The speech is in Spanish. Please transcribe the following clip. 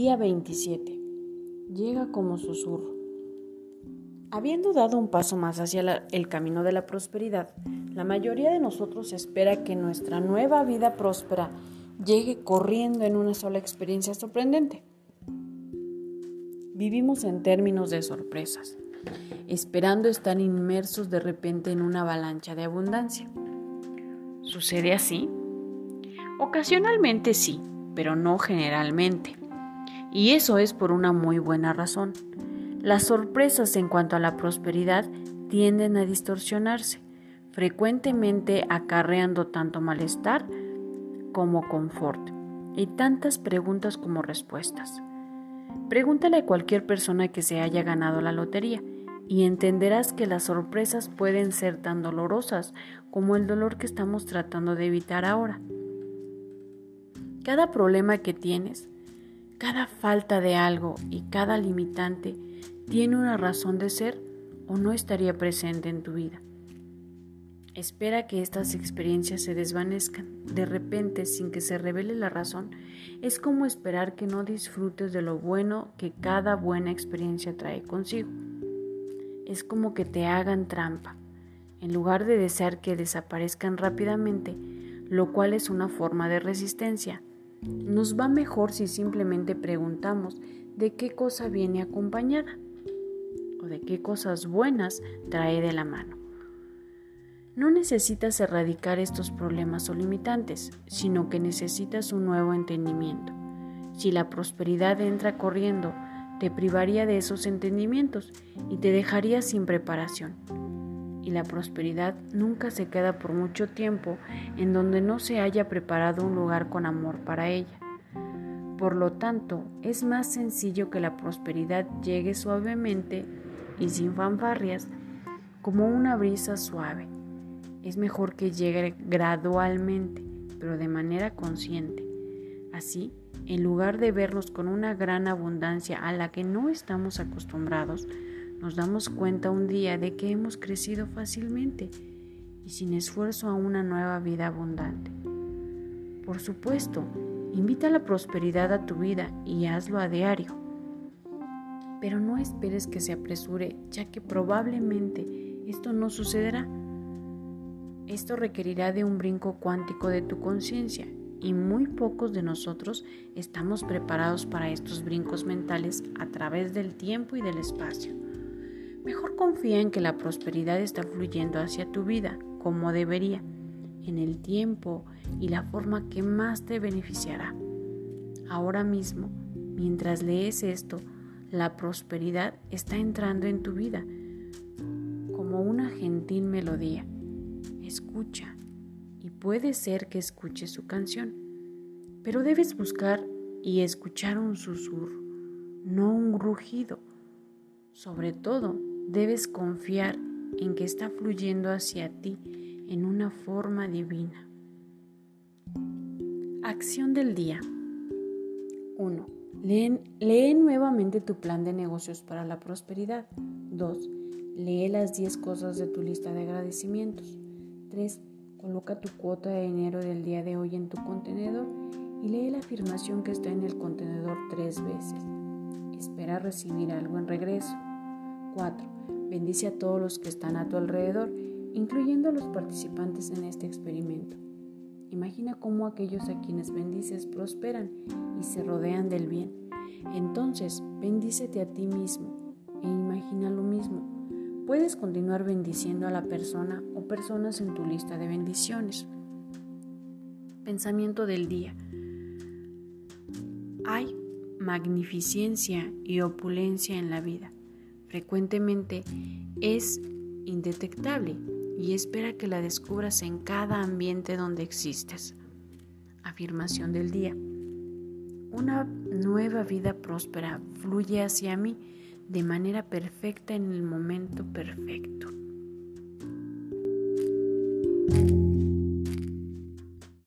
Día 27. Llega como susurro. Habiendo dado un paso más hacia el camino de la prosperidad, la mayoría de nosotros espera que nuestra nueva vida próspera llegue corriendo en una sola experiencia sorprendente. Vivimos en términos de sorpresas, esperando estar inmersos de repente en una avalancha de abundancia. ¿Sucede así? Ocasionalmente sí, pero no generalmente. Y eso es por una muy buena razón. Las sorpresas en cuanto a la prosperidad tienden a distorsionarse, frecuentemente acarreando tanto malestar como confort y tantas preguntas como respuestas. Pregúntale a cualquier persona que se haya ganado la lotería y entenderás que las sorpresas pueden ser tan dolorosas como el dolor que estamos tratando de evitar ahora. Cada problema que tienes cada falta de algo y cada limitante tiene una razón de ser o no estaría presente en tu vida. Espera que estas experiencias se desvanezcan de repente sin que se revele la razón. Es como esperar que no disfrutes de lo bueno que cada buena experiencia trae consigo. Es como que te hagan trampa, en lugar de desear que desaparezcan rápidamente, lo cual es una forma de resistencia nos va mejor si simplemente preguntamos de qué cosa viene acompañada o de qué cosas buenas trae de la mano. No necesitas erradicar estos problemas o limitantes, sino que necesitas un nuevo entendimiento. Si la prosperidad entra corriendo, te privaría de esos entendimientos y te dejaría sin preparación y la prosperidad nunca se queda por mucho tiempo en donde no se haya preparado un lugar con amor para ella. Por lo tanto, es más sencillo que la prosperidad llegue suavemente y sin fanfarrias, como una brisa suave. Es mejor que llegue gradualmente, pero de manera consciente. Así, en lugar de vernos con una gran abundancia a la que no estamos acostumbrados, nos damos cuenta un día de que hemos crecido fácilmente y sin esfuerzo a una nueva vida abundante. Por supuesto, invita la prosperidad a tu vida y hazlo a diario. Pero no esperes que se apresure, ya que probablemente esto no sucederá. Esto requerirá de un brinco cuántico de tu conciencia y muy pocos de nosotros estamos preparados para estos brincos mentales a través del tiempo y del espacio. Mejor confía en que la prosperidad está fluyendo hacia tu vida como debería, en el tiempo y la forma que más te beneficiará. Ahora mismo, mientras lees esto, la prosperidad está entrando en tu vida como una gentil melodía. Escucha y puede ser que escuches su canción, pero debes buscar y escuchar un susurro, no un rugido. Sobre todo, debes confiar en que está fluyendo hacia ti en una forma divina. Acción del día 1. Lee, nuevamente tu plan de negocios para la prosperidad. 2. Lee las 10 cosas de tu lista de agradecimientos. 3. Coloca tu cuota de dinero del día de hoy en tu contenedor y lee la afirmación que está en el contenedor tres veces. Espera recibir algo en regreso. 4. Bendice a todos los que están a tu alrededor, incluyendo a los participantes en este experimento. Imagina cómo aquellos a quienes bendices prosperan y se rodean del bien. Entonces, bendícete a ti mismo e imagina lo mismo. Puedes continuar bendiciendo a la persona o personas en tu lista de bendiciones. Pensamiento del día. Hay magnificencia y opulencia en la vida frecuentemente es indetectable y espera que la descubras en cada ambiente donde existes. Afirmación del día. Una nueva vida próspera fluye hacia mí de manera perfecta en el momento perfecto.